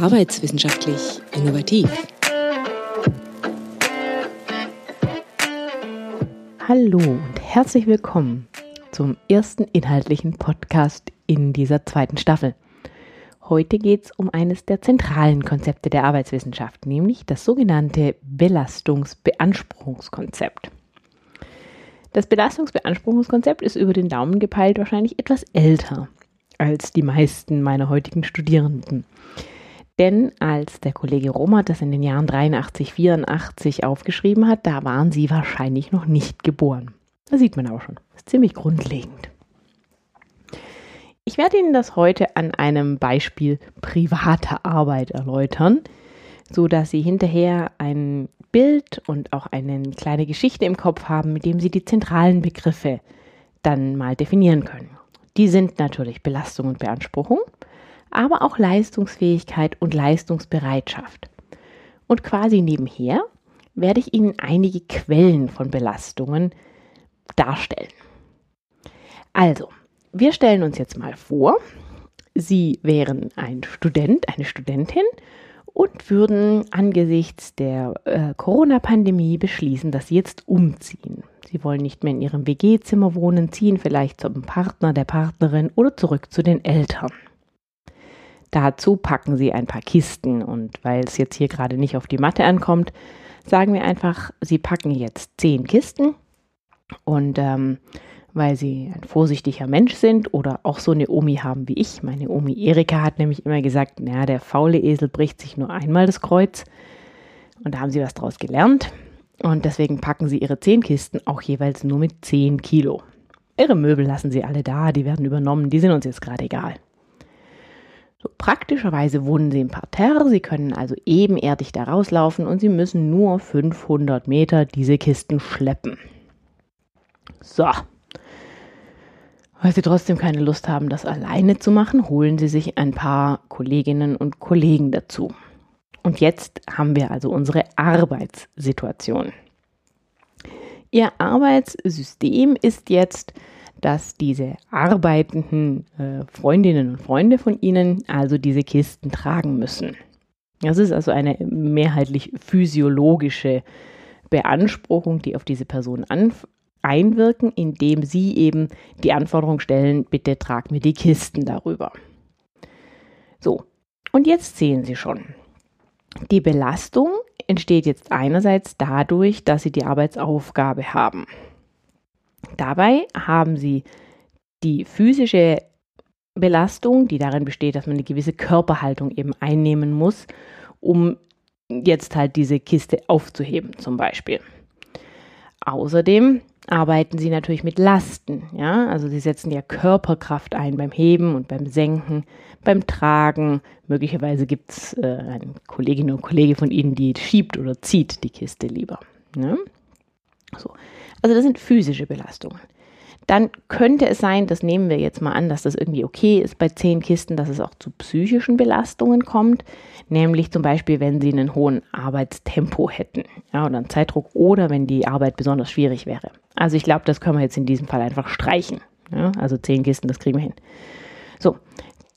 Arbeitswissenschaftlich innovativ. Hallo und herzlich willkommen zum ersten inhaltlichen Podcast in dieser zweiten Staffel. Heute geht es um eines der zentralen Konzepte der Arbeitswissenschaft, nämlich das sogenannte Belastungsbeanspruchungskonzept. Das Belastungsbeanspruchungskonzept ist über den Daumen gepeilt wahrscheinlich etwas älter als die meisten meiner heutigen Studierenden. Denn als der Kollege Romert das in den Jahren 83, 84 aufgeschrieben hat, da waren sie wahrscheinlich noch nicht geboren. Das sieht man aber schon. Das ist ziemlich grundlegend. Ich werde Ihnen das heute an einem Beispiel privater Arbeit erläutern, so dass Sie hinterher ein Bild und auch eine kleine Geschichte im Kopf haben, mit dem Sie die zentralen Begriffe dann mal definieren können. Die sind natürlich Belastung und Beanspruchung, aber auch Leistungsfähigkeit und Leistungsbereitschaft. Und quasi nebenher werde ich Ihnen einige Quellen von Belastungen darstellen. Also, wir stellen uns jetzt mal vor, Sie wären ein Student, eine Studentin und würden angesichts der äh, Corona-Pandemie beschließen, dass Sie jetzt umziehen. Sie wollen nicht mehr in Ihrem WG-Zimmer wohnen, ziehen vielleicht zum Partner, der Partnerin oder zurück zu den Eltern. Dazu packen Sie ein paar Kisten und weil es jetzt hier gerade nicht auf die Matte ankommt, sagen wir einfach, Sie packen jetzt zehn Kisten und ähm, weil Sie ein vorsichtiger Mensch sind oder auch so eine Omi haben wie ich. Meine Omi Erika hat nämlich immer gesagt, naja, der faule Esel bricht sich nur einmal das Kreuz. Und da haben Sie was draus gelernt. Und deswegen packen Sie Ihre zehn Kisten auch jeweils nur mit zehn Kilo. Ihre Möbel lassen Sie alle da, die werden übernommen, die sind uns jetzt gerade egal. So, praktischerweise wohnen sie im Parterre, sie können also ebenerdig da rauslaufen und sie müssen nur 500 Meter diese Kisten schleppen. So. Weil sie trotzdem keine Lust haben, das alleine zu machen, holen sie sich ein paar Kolleginnen und Kollegen dazu. Und jetzt haben wir also unsere Arbeitssituation. Ihr Arbeitssystem ist jetzt dass diese arbeitenden äh, Freundinnen und Freunde von Ihnen also diese Kisten tragen müssen. Das ist also eine mehrheitlich physiologische Beanspruchung, die auf diese Person einwirken, indem sie eben die Anforderung stellen, bitte trag mir die Kisten darüber. So, und jetzt sehen Sie schon, die Belastung entsteht jetzt einerseits dadurch, dass Sie die Arbeitsaufgabe haben. Dabei haben sie die physische Belastung, die darin besteht, dass man eine gewisse Körperhaltung eben einnehmen muss, um jetzt halt diese Kiste aufzuheben zum Beispiel. Außerdem arbeiten sie natürlich mit Lasten, ja, also sie setzen ja Körperkraft ein beim Heben und beim Senken, beim Tragen. Möglicherweise gibt es äh, eine Kollegin oder Kollege von Ihnen, die schiebt oder zieht die Kiste lieber. Ne? So. Also das sind physische Belastungen. Dann könnte es sein, das nehmen wir jetzt mal an, dass das irgendwie okay ist bei zehn Kisten, dass es auch zu psychischen Belastungen kommt, nämlich zum Beispiel, wenn sie einen hohen Arbeitstempo hätten ja, oder einen Zeitdruck oder wenn die Arbeit besonders schwierig wäre. Also ich glaube, das können wir jetzt in diesem Fall einfach streichen. Ja, also zehn Kisten, das kriegen wir hin. So,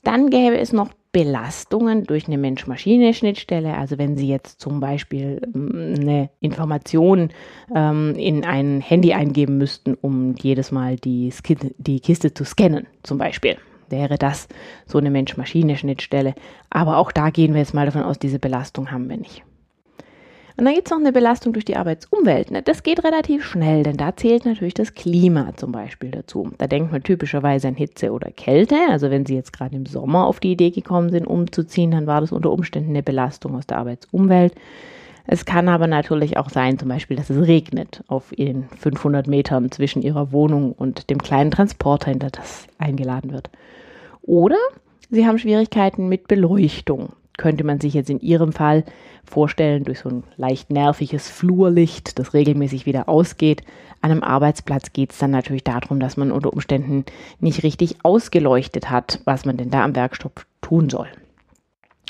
dann gäbe es noch Belastungen durch eine Mensch-Maschine-Schnittstelle. Also wenn Sie jetzt zum Beispiel ähm, eine Information ähm, in ein Handy eingeben müssten, um jedes Mal die, die Kiste zu scannen, zum Beispiel, wäre das so eine Mensch-Maschine-Schnittstelle. Aber auch da gehen wir jetzt mal davon aus, diese Belastung haben wir nicht. Und dann gibt es noch eine Belastung durch die Arbeitsumwelt. Ne? Das geht relativ schnell, denn da zählt natürlich das Klima zum Beispiel dazu. Da denkt man typischerweise an Hitze oder Kälte. Also wenn Sie jetzt gerade im Sommer auf die Idee gekommen sind, umzuziehen, dann war das unter Umständen eine Belastung aus der Arbeitsumwelt. Es kann aber natürlich auch sein, zum Beispiel, dass es regnet auf Ihren 500 Metern zwischen Ihrer Wohnung und dem kleinen Transporter, hinter das eingeladen wird. Oder Sie haben Schwierigkeiten mit Beleuchtung könnte man sich jetzt in Ihrem Fall vorstellen, durch so ein leicht nerviges Flurlicht, das regelmäßig wieder ausgeht. An einem Arbeitsplatz geht es dann natürlich darum, dass man unter Umständen nicht richtig ausgeleuchtet hat, was man denn da am Werkstoff tun soll.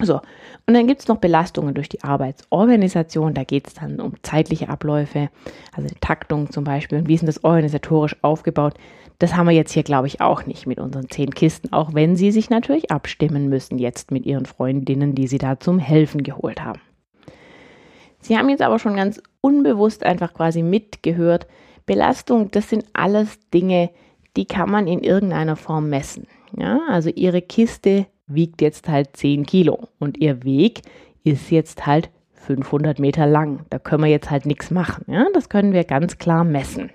So, und dann gibt es noch Belastungen durch die Arbeitsorganisation. Da geht es dann um zeitliche Abläufe, also die Taktung zum Beispiel und wie ist das organisatorisch aufgebaut. Das haben wir jetzt hier, glaube ich, auch nicht mit unseren zehn Kisten, auch wenn sie sich natürlich abstimmen müssen jetzt mit ihren Freundinnen, die sie da zum Helfen geholt haben. Sie haben jetzt aber schon ganz unbewusst einfach quasi mitgehört. Belastung, das sind alles Dinge, die kann man in irgendeiner Form messen. Ja, also ihre Kiste wiegt jetzt halt 10 Kilo und ihr Weg ist jetzt halt 500 Meter lang. Da können wir jetzt halt nichts machen. Ja? Das können wir ganz klar messen.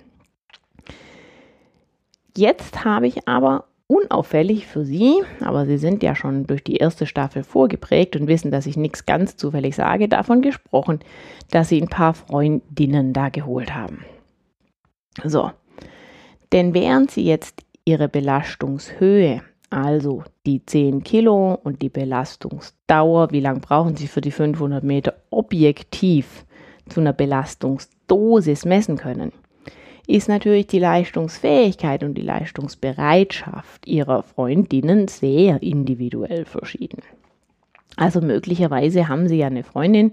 Jetzt habe ich aber unauffällig für Sie, aber Sie sind ja schon durch die erste Staffel vorgeprägt und wissen, dass ich nichts ganz zufällig sage, davon gesprochen, dass Sie ein paar Freundinnen da geholt haben. So, denn während Sie jetzt Ihre Belastungshöhe also die 10 Kilo und die Belastungsdauer, wie lange brauchen Sie für die 500 Meter objektiv zu einer Belastungsdosis messen können, ist natürlich die Leistungsfähigkeit und die Leistungsbereitschaft Ihrer Freundinnen sehr individuell verschieden. Also möglicherweise haben Sie ja eine Freundin,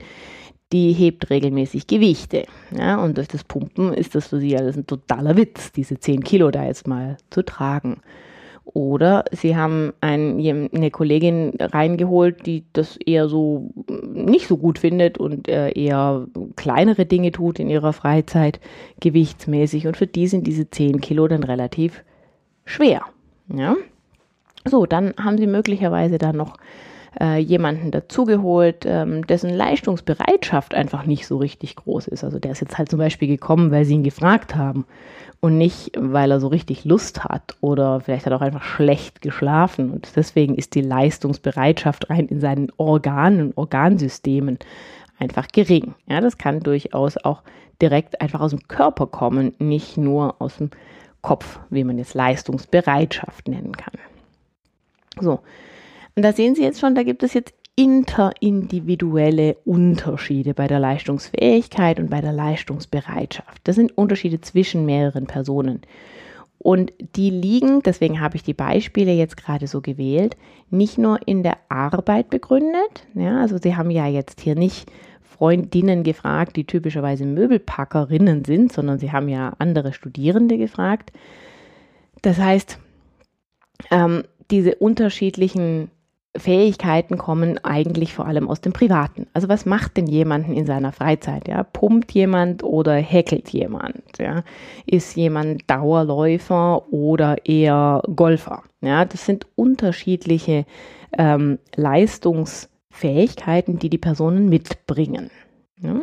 die hebt regelmäßig Gewichte. Ja, und durch das Pumpen ist das für sie alles ein totaler Witz, diese 10 Kilo da jetzt mal zu tragen. Oder sie haben ein, eine Kollegin reingeholt, die das eher so nicht so gut findet und äh, eher kleinere Dinge tut in ihrer Freizeit, gewichtsmäßig. Und für die sind diese 10 Kilo dann relativ schwer. Ja? So, dann haben sie möglicherweise dann noch äh, jemanden dazugeholt, ähm, dessen Leistungsbereitschaft einfach nicht so richtig groß ist. Also der ist jetzt halt zum Beispiel gekommen, weil sie ihn gefragt haben und nicht, weil er so richtig Lust hat oder vielleicht hat er auch einfach schlecht geschlafen und deswegen ist die Leistungsbereitschaft rein in seinen Organen Organsystemen einfach gering. Ja, das kann durchaus auch direkt einfach aus dem Körper kommen, nicht nur aus dem Kopf, wie man jetzt Leistungsbereitschaft nennen kann. So, und da sehen Sie jetzt schon, da gibt es jetzt interindividuelle Unterschiede bei der Leistungsfähigkeit und bei der Leistungsbereitschaft. Das sind Unterschiede zwischen mehreren Personen. Und die liegen, deswegen habe ich die Beispiele jetzt gerade so gewählt, nicht nur in der Arbeit begründet. Ja, also Sie haben ja jetzt hier nicht Freundinnen gefragt, die typischerweise Möbelpackerinnen sind, sondern Sie haben ja andere Studierende gefragt. Das heißt, ähm, diese unterschiedlichen Fähigkeiten kommen eigentlich vor allem aus dem Privaten. Also was macht denn jemanden in seiner Freizeit? Ja? Pumpt jemand oder häkelt jemand? Ja? Ist jemand Dauerläufer oder eher Golfer? Ja? Das sind unterschiedliche ähm, Leistungsfähigkeiten, die die Personen mitbringen. Ja?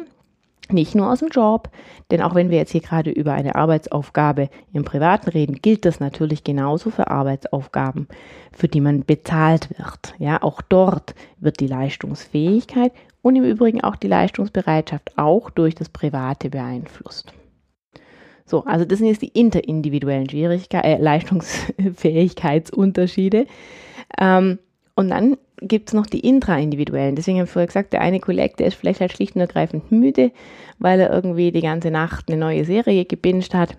Nicht nur aus dem Job, denn auch wenn wir jetzt hier gerade über eine Arbeitsaufgabe im Privaten reden, gilt das natürlich genauso für Arbeitsaufgaben, für die man bezahlt wird. Ja, auch dort wird die Leistungsfähigkeit und im Übrigen auch die Leistungsbereitschaft auch durch das Private beeinflusst. So, also das sind jetzt die interindividuellen Schwierigkeiten, äh, Leistungsfähigkeitsunterschiede. Ähm, und dann gibt es noch die intraindividuellen. Deswegen habe ich vorher gesagt, der eine Kollege, der ist vielleicht halt schlicht und ergreifend müde, weil er irgendwie die ganze Nacht eine neue Serie gebinged hat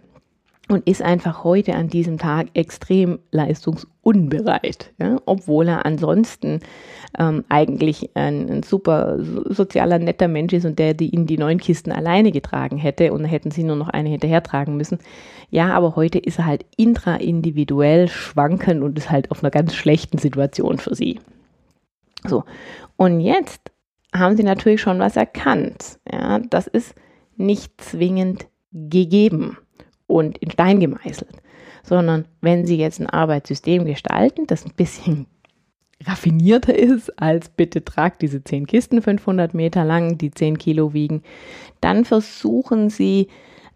und ist einfach heute an diesem Tag extrem leistungsunbereit, ja? obwohl er ansonsten ähm, eigentlich ein, ein, super sozialer, netter Mensch ist und der die in die neun Kisten alleine getragen hätte und hätten sie nur noch eine hinterher tragen müssen. Ja, aber heute ist er halt intraindividuell schwankend und ist halt auf einer ganz schlechten Situation für sie. So, und jetzt haben sie natürlich schon was erkannt. Ja, das ist nicht zwingend gegeben und in Stein gemeißelt, sondern wenn sie jetzt ein Arbeitssystem gestalten, das ein bisschen raffinierter ist als bitte tragt diese 10 Kisten 500 Meter lang, die 10 Kilo wiegen, dann versuchen sie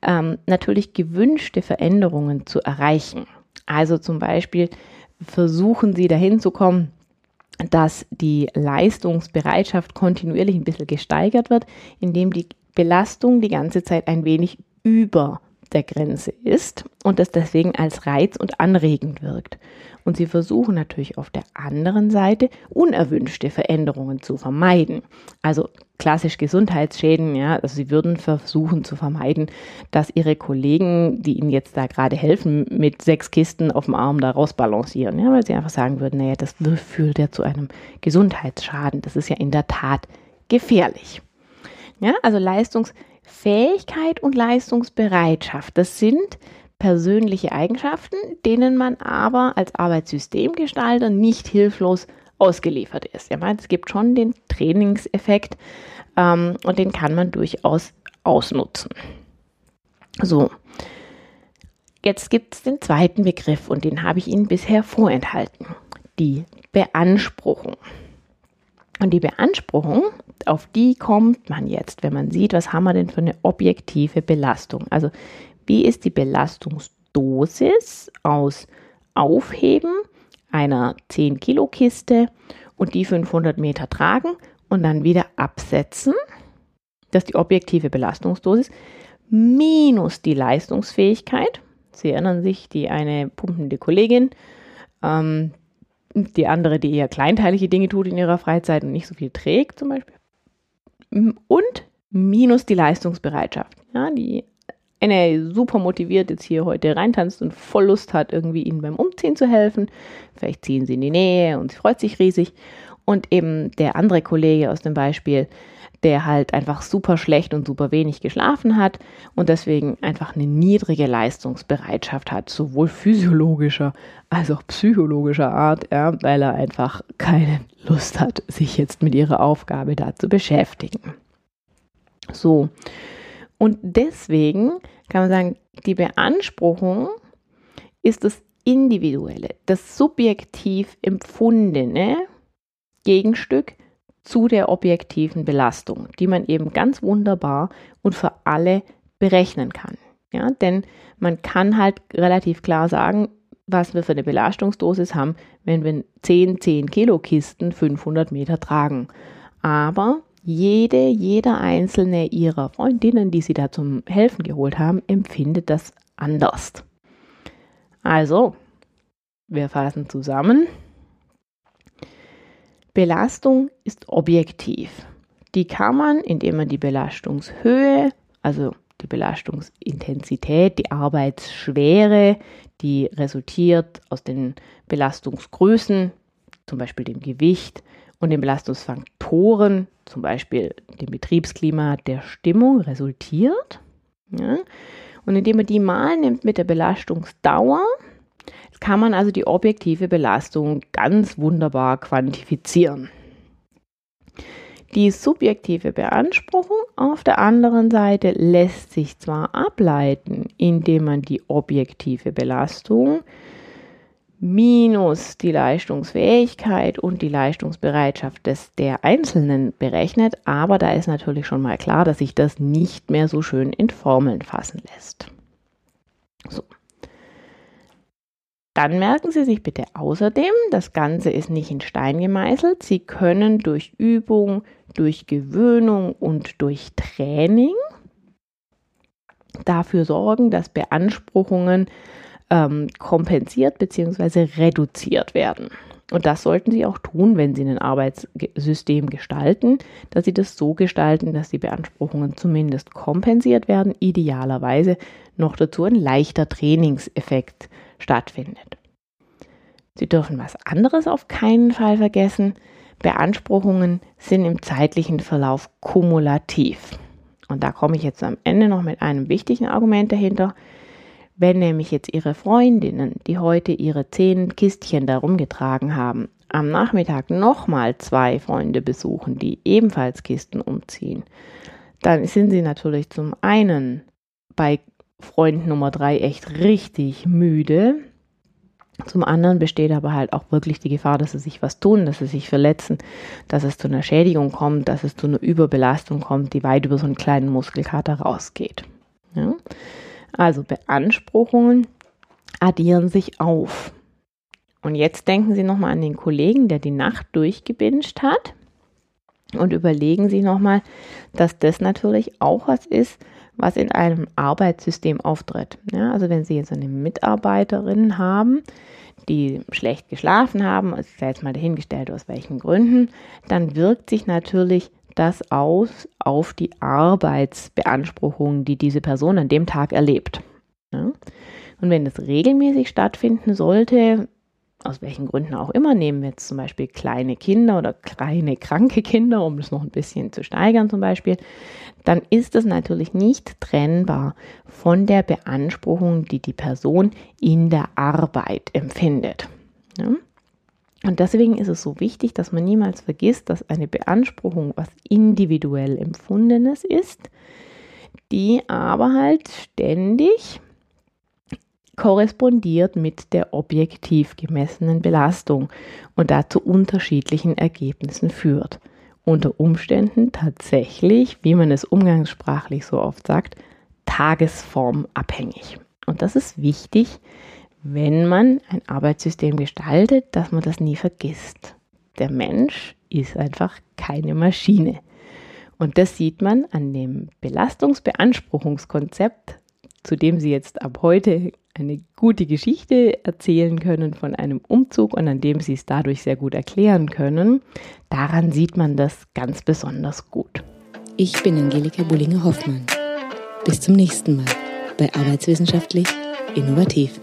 ähm, natürlich gewünschte Veränderungen zu erreichen. Also zum Beispiel versuchen sie dahin zu kommen, dass die Leistungsbereitschaft kontinuierlich ein bisschen gesteigert wird, indem die Belastung die ganze Zeit ein wenig über der Grenze ist und das deswegen als reiz- und anregend wirkt. Und sie versuchen natürlich auf der anderen Seite unerwünschte Veränderungen zu vermeiden. Also klassisch Gesundheitsschäden, ja, also sie würden versuchen zu vermeiden, dass ihre Kollegen, die ihnen jetzt da gerade helfen, mit sechs Kisten auf dem Arm da rausbalancieren, ja, weil sie einfach sagen würden, naja, das führt ja zu einem Gesundheitsschaden. Das ist ja in der Tat gefährlich. Ja, also Leistungsfähigkeit und Leistungsbereitschaft, das sind persönliche Eigenschaften, denen man aber als Arbeitssystemgestalter nicht hilflos ausgeliefert ist. Ja, es gibt schon den Trainingseffekt ähm, und den kann man durchaus ausnutzen. So, jetzt gibt es den zweiten Begriff und den habe ich Ihnen bisher vorenthalten. Die Beanspruchung. Und die Beanspruchung, auf die kommt man jetzt, wenn man sieht, was haben wir denn für eine objektive Belastung. Also wie ist die Belastungsdosis aus Aufheben einer 10 Kilo Kiste und die 500 Meter tragen und dann wieder absetzen? Das ist die objektive Belastungsdosis minus die Leistungsfähigkeit. Sie erinnern sich, die eine pumpende Kollegin, ähm, die andere, die eher kleinteilige Dinge tut in ihrer Freizeit und nicht so viel trägt zum Beispiel. Und minus die Leistungsbereitschaft. Ja, die eine super motiviert jetzt hier heute reintanzt und voll Lust hat, irgendwie ihnen beim Umziehen zu helfen. Vielleicht ziehen sie in die Nähe und sie freut sich riesig. Und eben der andere Kollege aus dem Beispiel, der halt einfach super schlecht und super wenig geschlafen hat und deswegen einfach eine niedrige Leistungsbereitschaft hat, sowohl physiologischer als auch psychologischer Art, ja, weil er einfach keine Lust hat, sich jetzt mit ihrer Aufgabe da zu beschäftigen. So, und deswegen kann man sagen, die Beanspruchung ist das individuelle, das subjektiv empfundene Gegenstück zu der objektiven Belastung, die man eben ganz wunderbar und für alle berechnen kann. Ja, denn man kann halt relativ klar sagen, was wir für eine Belastungsdosis haben, wenn wir 10 10 Kilo Kisten 500 Meter tragen. Aber jede, jeder einzelne ihrer Freundinnen, die sie da zum Helfen geholt haben, empfindet das anders. Also, wir fassen zusammen. Belastung ist objektiv. Die kann man, indem man die Belastungshöhe, also die Belastungsintensität, die Arbeitsschwere, die resultiert aus den Belastungsgrößen, zum Beispiel dem Gewicht und den Belastungsfaktoren, zum Beispiel dem Betriebsklima, der Stimmung resultiert. Ja? Und indem man die mal nimmt mit der Belastungsdauer, kann man also die objektive Belastung ganz wunderbar quantifizieren. Die subjektive Beanspruchung auf der anderen Seite lässt sich zwar ableiten, indem man die objektive Belastung minus die Leistungsfähigkeit und die Leistungsbereitschaft des, der Einzelnen berechnet, aber da ist natürlich schon mal klar, dass sich das nicht mehr so schön in Formeln fassen lässt. So. Dann merken Sie sich bitte außerdem, das Ganze ist nicht in Stein gemeißelt. Sie können durch Übung, durch Gewöhnung und durch Training dafür sorgen, dass Beanspruchungen ähm, kompensiert bzw. reduziert werden. Und das sollten Sie auch tun, wenn Sie ein Arbeitssystem gestalten, dass Sie das so gestalten, dass die Beanspruchungen zumindest kompensiert werden, idealerweise noch dazu ein leichter Trainingseffekt stattfindet. Sie dürfen was anderes auf keinen Fall vergessen. Beanspruchungen sind im zeitlichen Verlauf kumulativ. Und da komme ich jetzt am Ende noch mit einem wichtigen Argument dahinter. Wenn nämlich jetzt Ihre Freundinnen, die heute ihre zehn Kistchen da rumgetragen haben, am Nachmittag nochmal zwei Freunde besuchen, die ebenfalls Kisten umziehen, dann sind Sie natürlich zum einen bei Freund Nummer drei echt richtig müde. Zum anderen besteht aber halt auch wirklich die Gefahr, dass sie sich was tun, dass sie sich verletzen, dass es zu einer Schädigung kommt, dass es zu einer Überbelastung kommt, die weit über so einen kleinen Muskelkater rausgeht. Ja? Also Beanspruchungen addieren sich auf. Und jetzt denken Sie nochmal an den Kollegen, der die Nacht durchgebinscht hat. Und überlegen Sie nochmal, dass das natürlich auch was ist, was in einem Arbeitssystem auftritt. Ja, also wenn Sie jetzt eine Mitarbeiterin haben, die schlecht geschlafen haben, ist jetzt mal dahingestellt aus welchen Gründen, dann wirkt sich natürlich das aus auf die Arbeitsbeanspruchung, die diese Person an dem Tag erlebt. Ja? Und wenn das regelmäßig stattfinden sollte, aus welchen Gründen auch immer, nehmen wir jetzt zum Beispiel kleine Kinder oder kleine kranke Kinder, um das noch ein bisschen zu steigern zum Beispiel, dann ist das natürlich nicht trennbar von der Beanspruchung, die die Person in der Arbeit empfindet. Ja? Und deswegen ist es so wichtig, dass man niemals vergisst, dass eine Beanspruchung was individuell empfundenes ist, die aber halt ständig korrespondiert mit der objektiv gemessenen Belastung und dazu unterschiedlichen Ergebnissen führt. Unter Umständen tatsächlich, wie man es umgangssprachlich so oft sagt, tagesformabhängig. Und das ist wichtig, wenn man ein Arbeitssystem gestaltet, dass man das nie vergisst. Der Mensch ist einfach keine Maschine. Und das sieht man an dem Belastungsbeanspruchungskonzept, zu dem Sie jetzt ab heute eine gute Geschichte erzählen können von einem Umzug und an dem Sie es dadurch sehr gut erklären können. Daran sieht man das ganz besonders gut. Ich bin Angelika Bullinger-Hoffmann. Bis zum nächsten Mal bei Arbeitswissenschaftlich Innovativ.